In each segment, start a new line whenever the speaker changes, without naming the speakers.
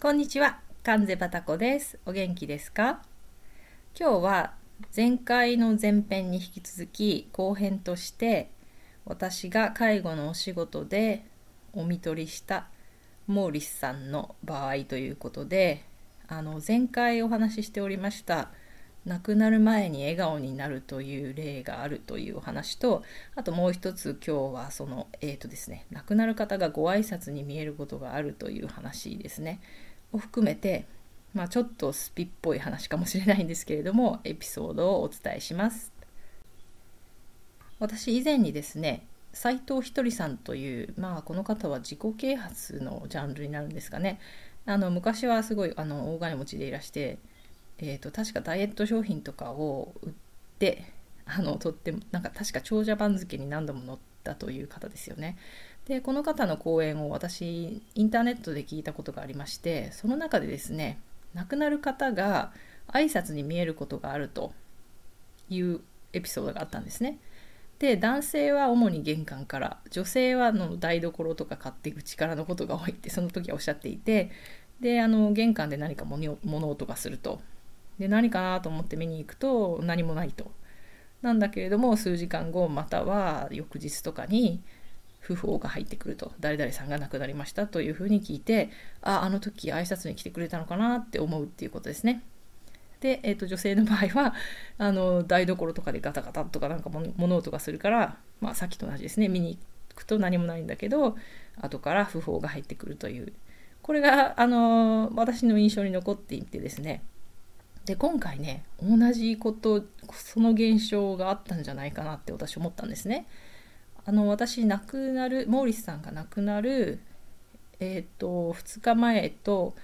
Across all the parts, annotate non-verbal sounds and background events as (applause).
こんにちは、関瀬バタコです。お元気ですか？今日は前回の前編に引き続き後編として私が介護のお仕事でお見取りしたモーリスさんの場合ということであの前回お話ししておりました亡くなる前に笑顔になるという例があるというお話とあともう一つ今日はそのえーとですね亡くなる方がご挨拶に見えることがあるという話ですねを含めてまあ、ちょっとスピっぽい話かもしれないんですけれどもエピソードをお伝えします。私以前にですね斉藤ひとりさんという、まあ、この方は自己啓発のジャンルになるんですかね。あの昔はすごいあの大金持ちでいらして、えーと、確かダイエット商品とかを売ってあのとってもなんか確か長者番付に何度も載ったという方ですよね。でこの方の講演を私インターネットで聞いたことがありましてその中でですね亡くなる方が挨拶に見えることがあるというエピソードがあったんですね。で男性は主に玄関から女性はの台所とか勝手口からのことが多いってその時はおっしゃっていてであの玄関で何か物音がするとで何かなと思って見に行くと何もないとなんだけれども数時間後または翌日とかに訃報が入ってくると誰々さんが亡くなりましたというふうに聞いてああの時挨拶に来てくれたのかなって思うっていうことですね。で、えーと、女性の場合はあの台所とかでガタガタとかなんか物音がするから、まあ、さっきと同じですね見に行くと何もないんだけど後から訃報が入ってくるというこれがあの私の印象に残っていてですねで今回ね同じことその現象があったんじゃないかなって私思ったんですね。あの私亡くなるモーリスさんが亡くなる、えーと、2日前と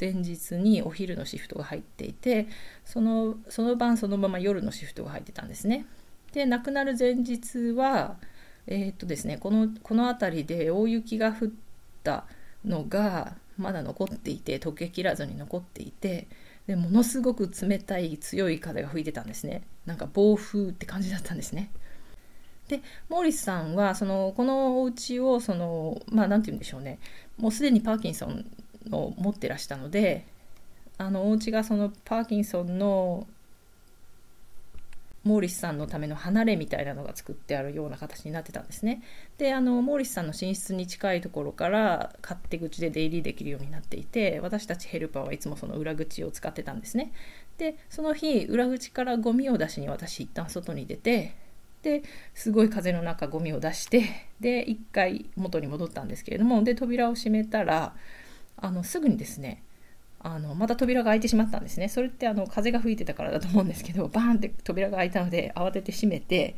前日にお昼のシフトが入っていてそのその晩そのまま夜のシフトが入ってたんですね。で亡くなる前日は、えーとですね、このこの辺りで大雪が降ったのがまだ残っていて溶けきらずに残っていてでものすごく冷たい強い風が吹いてたんですねなんか暴風って感じだったんですね。でモーリスさんはそのこのお家をそのまあ何て言うんでしょうねもうすでにパーキンソンを持ってらしたのであのお家がそのパーキンソンのモーリスさんのための離れみたいなのが作ってあるような形になってたんですね。であのモーリスさんの寝室に近いところから勝手口で出入りできるようになっていて私たちヘルパーはいつもその裏口を使ってたんですね。でその日裏口からゴミを出しに私一旦外に出てですごい風の中ゴミを出して (laughs) で一回元に戻ったんですけれどもで扉を閉めたらあのすぐにですねあのまた扉が開いてしまったんですね。それってあの風が吹いてたからだと思うんですけど (laughs) バーンって扉が開いたので慌てて閉めて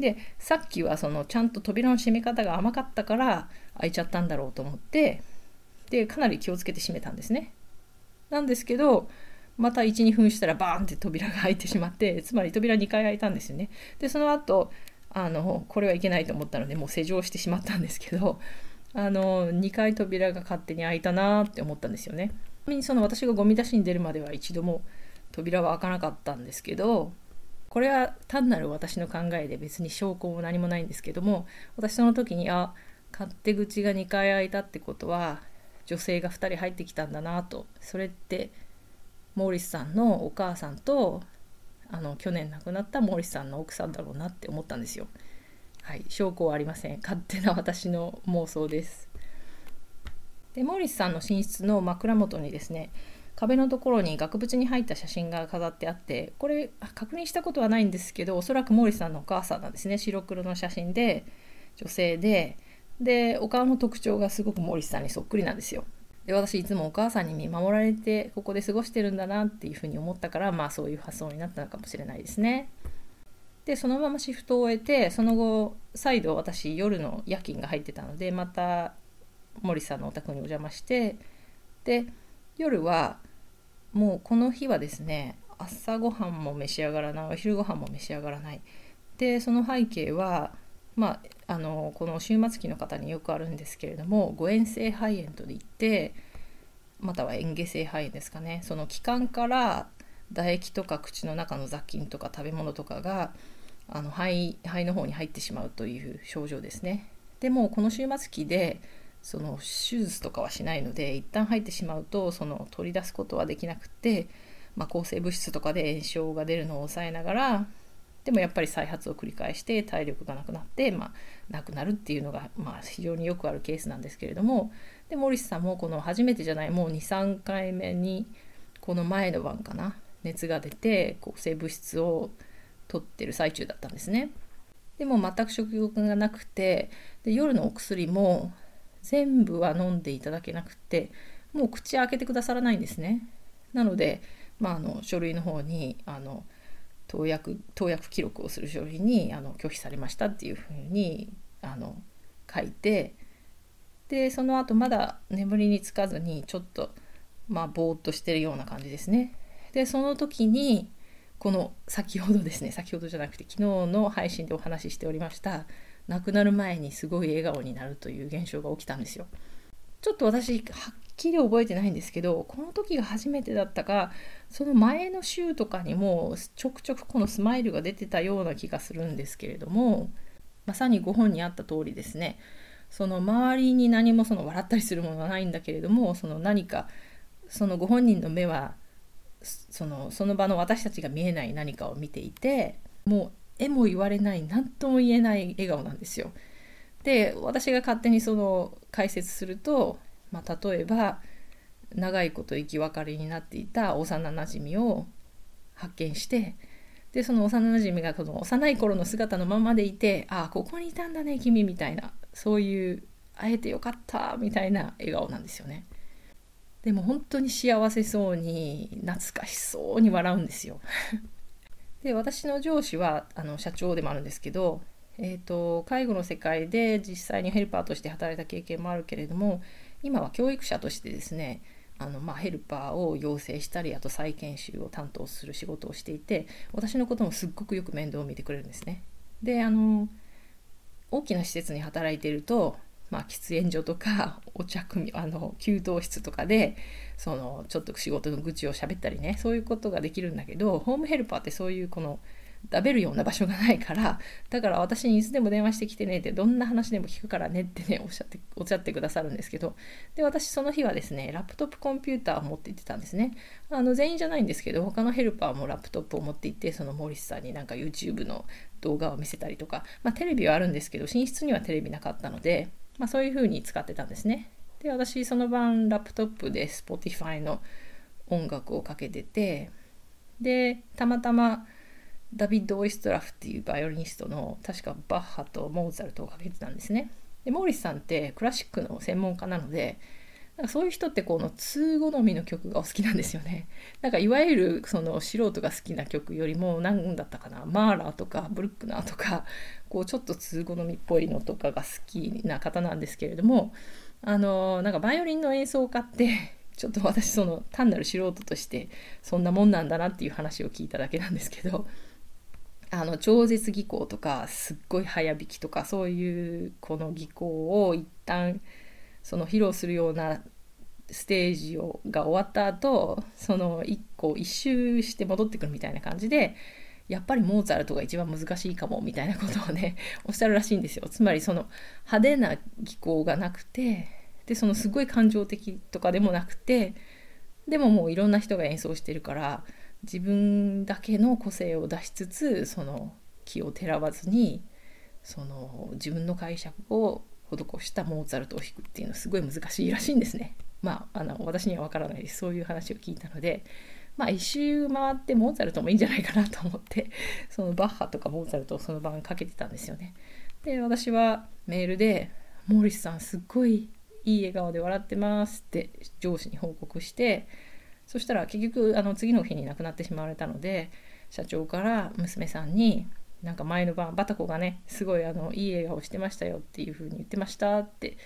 でさっきはそのちゃんと扉の閉め方が甘かったから開いちゃったんだろうと思ってでかなり気をつけて閉めたんですね。なんですけどまた12分したらバーンって扉が開いてしまって (laughs) つまり扉2回開いたんですよね。でその後あのこれはいけないと思ったのでもう施錠してしまったんですけど (laughs) あの2回扉が勝手に開いたなって思ったんですよね。ちなみにその私がゴミ出しに出るまでは一度も扉は開かなかったんですけどこれは単なる私の考えで別に証拠も何もないんですけども私その時にあ勝手口が2回開いたってことは女性が2人入ってきたんだなとそれってモーリスさんのお母さんとあの去年亡くなったモーリスさんの奥さんだろうなって思ったんですよ。はい、証拠はありません。勝手な私の妄想です。で、モーリスさんの寝室の枕元にですね、壁のところに額縁に入った写真が飾ってあってこれ確認したことはないんですけどおそらくモーリスさんのお母さんなんですね白黒の写真で女性ででお顔の特徴がすごくモーリスさんにそっくりなんですよで私いつもお母さんに見守られてここで過ごしてるんだなっていうふうに思ったからまあそういう発想になったのかもしれないですね。でそのままシフトを終えてその後再度私夜の夜勤が入ってたのでまた森さんのお宅にお邪魔してで夜はもうこの日はですね朝ごはんも召し上がらないお昼ご飯も召し上がらないでその背景はまあ、あのこの終末期の方によくあるんですけれども誤嚥性肺炎といってまたは嚥下性肺炎ですかねその気管から唾液とか口の中の雑菌とか食べ物とかがあの肺肺の方に入ってしまうという症状ですね。でもこの終末期でその手術とかはしないので一旦入ってしまうとその取り出すことはできなくて、まあ、抗生物質とかで炎症が出るのを抑えながらでもやっぱり再発を繰り返して体力がなくなって、まあ、亡くなるっていうのが、まあ、非常によくあるケースなんですけれどもでモリスさんもこの初めてじゃないもう23回目にこの前の晩かな熱が出て抗生物質を取ってる最中だったんですね。でも全く食欲がなくてで夜のお薬も全部は飲んでいただけなくてもう口開けてくださらないんですね。なので、まあ、あの書類の方にあの投薬投薬記録をする書類にあの拒否されましたっていうふうにあの書いてでその後まだ眠りにつかずにちょっとまあぼーっとしてるような感じですね。でその時にこの先ほどですね先ほどじゃなくて昨日の配信でお話ししておりました亡くなる前にすごい笑顔になるという現象が起きたんですよ。ちょっと私はっきり覚えてないんですけどこの時が初めてだったかその前の週とかにもちょくちょくこのスマイルが出てたような気がするんですけれどもまさにご本にあった通りですねその周りに何もその笑ったりするものはないんだけれどもその何かそのご本人の目はそのその場の私たちが見えない何かを見ていてもう絵も言われない何とも言えない笑顔なんですよ。で私が勝手にその解説するとまあ、例えば長いこと生き別れになっていた幼なじみを発見してでその幼なじみがその幼い頃の姿のままでいてああここにいたんだね君みたいなそういう会えてよかったみたいな笑顔なんですよね。でも本当に幸せそうに懐かしそうに笑うんですよ。(laughs) で私の上司はあの社長でもあるんですけど、えーと介護の世界で実際にヘルパーとして働いた経験もあるけれども今は教育者としてですねあのまあ、ヘルパーを養成したりあと再研修を担当する仕事をしていて私のこともすっごくよく面倒を見てくれるんですね。であの大きな施設に働いていると、まあ、喫煙所とか (laughs) お茶組あの給湯室とかでそのちょっと仕事の愚痴を喋ったりねそういうことができるんだけどホームヘルパーってそういうこの食べるような場所がないからだから私にいつでも電話してきてねってどんな話でも聞くからねってねおっしゃっておっしゃってくださるんですけどで私その日はですねラップトップコンピューターを持って行ってたんですね。あの全員じゃないんですけど他のヘルパーもラップトップを持って行ってそのモリスさんになんか YouTube の動画を見せたりとか、まあ、テレビはあるんですけど寝室にはテレビなかったので、まあ、そういう風に使ってたんですね。で私その晩ラップトップで Spotify の音楽をかけててでたまたまダビッド・オイストラフっていうバイオリニストの確かバッハとモーツァルトをかけてたんですね。でモーリスさんってクラシックの専門家なのでなんかそういう人ってこの通好みの曲がお好きなんですよね。(laughs) なんかいわゆるその素人が好きな曲よりも何だったかなマーラーとかブルックナーとかこうちょっと通好みっぽいのとかが好きな方なんですけれどもあのなんかバイオリンの演奏家って (laughs) ちょっと私その単なる素人としてそんなもんなんだなっていう話を聞いただけなんですけどあの超絶技巧とかすっごい早弾きとかそういうこの技巧を一旦その披露するようなステージをが終わった後その1個一周して戻ってくるみたいな感じでやっぱりモーツァルトが一番難しいかもみたいなことをね (laughs) おっしゃるらしいんですよ。つまりその派手な技巧がなくてでそのすごい感情的とかでもなくてでももういろんな人が演奏してるから自分だけの個性を出しつつその気をてらわずにその自分の解釈を施したモーツァルトを弾くっていうのはすごい難しいらしいんですね。(laughs) まあ、あの私には分からないですそういう話を聞いたので、まあ、一周回ってモーツァルトもいいんじゃないかなと思って (laughs) そのバッハとかモーツァルトをその晩かけてたんですよね。で私はメールで「モーリスさんすっごいいい笑顔で笑ってます」って上司に報告してそしたら結局あの次の日に亡くなってしまわれたので社長から娘さんになんか前の晩バタコがねすごいあのいい笑顔してましたよっていう風に言ってましたって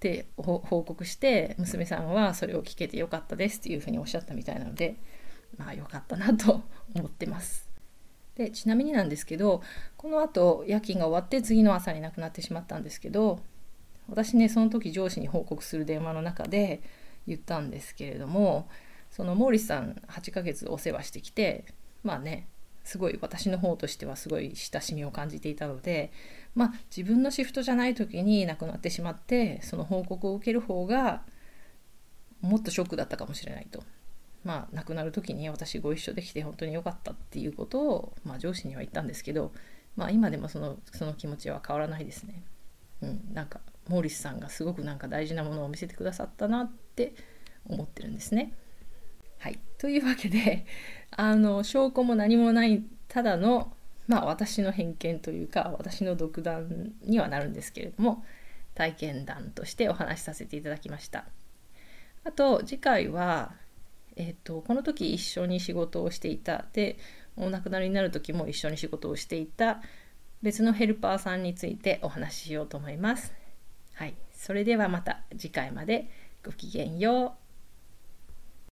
で報告して娘さんはそれを聞けてよかったですっていう風におっしゃったみたいなのでまあよかったなと思ってます。でちなみになんですけどこのあと夜勤が終わって次の朝に亡くなってしまったんですけど私ねその時上司に報告する電話の中で言ったんですけれどもそのモーリスさん8ヶ月お世話してきてまあねすごい私の方としてはすごい親しみを感じていたので、まあ、自分のシフトじゃない時に亡くなってしまってその報告を受ける方がもっとショックだったかもしれないと。まあ、亡くなる時に私ご一緒できて本当に良かったっていうことを、まあ、上司には言ったんですけど、まあ、今でもそのその気持ちは変わらないですね。うん、なんかモーリスさんがすごくなんか大事なものを見せてくださったなって思ってるんですね。はい、というわけであの証拠も何もないただの、まあ、私の偏見というか私の独断にはなるんですけれども体験談としてお話しさせていただきました。あと次回は、えーと、この時一緒に仕事をしていたでお亡くなりになる時も一緒に仕事をしていた別のヘルパーさんについてお話ししようと思います。はい、それではまた次回までごきげんよう。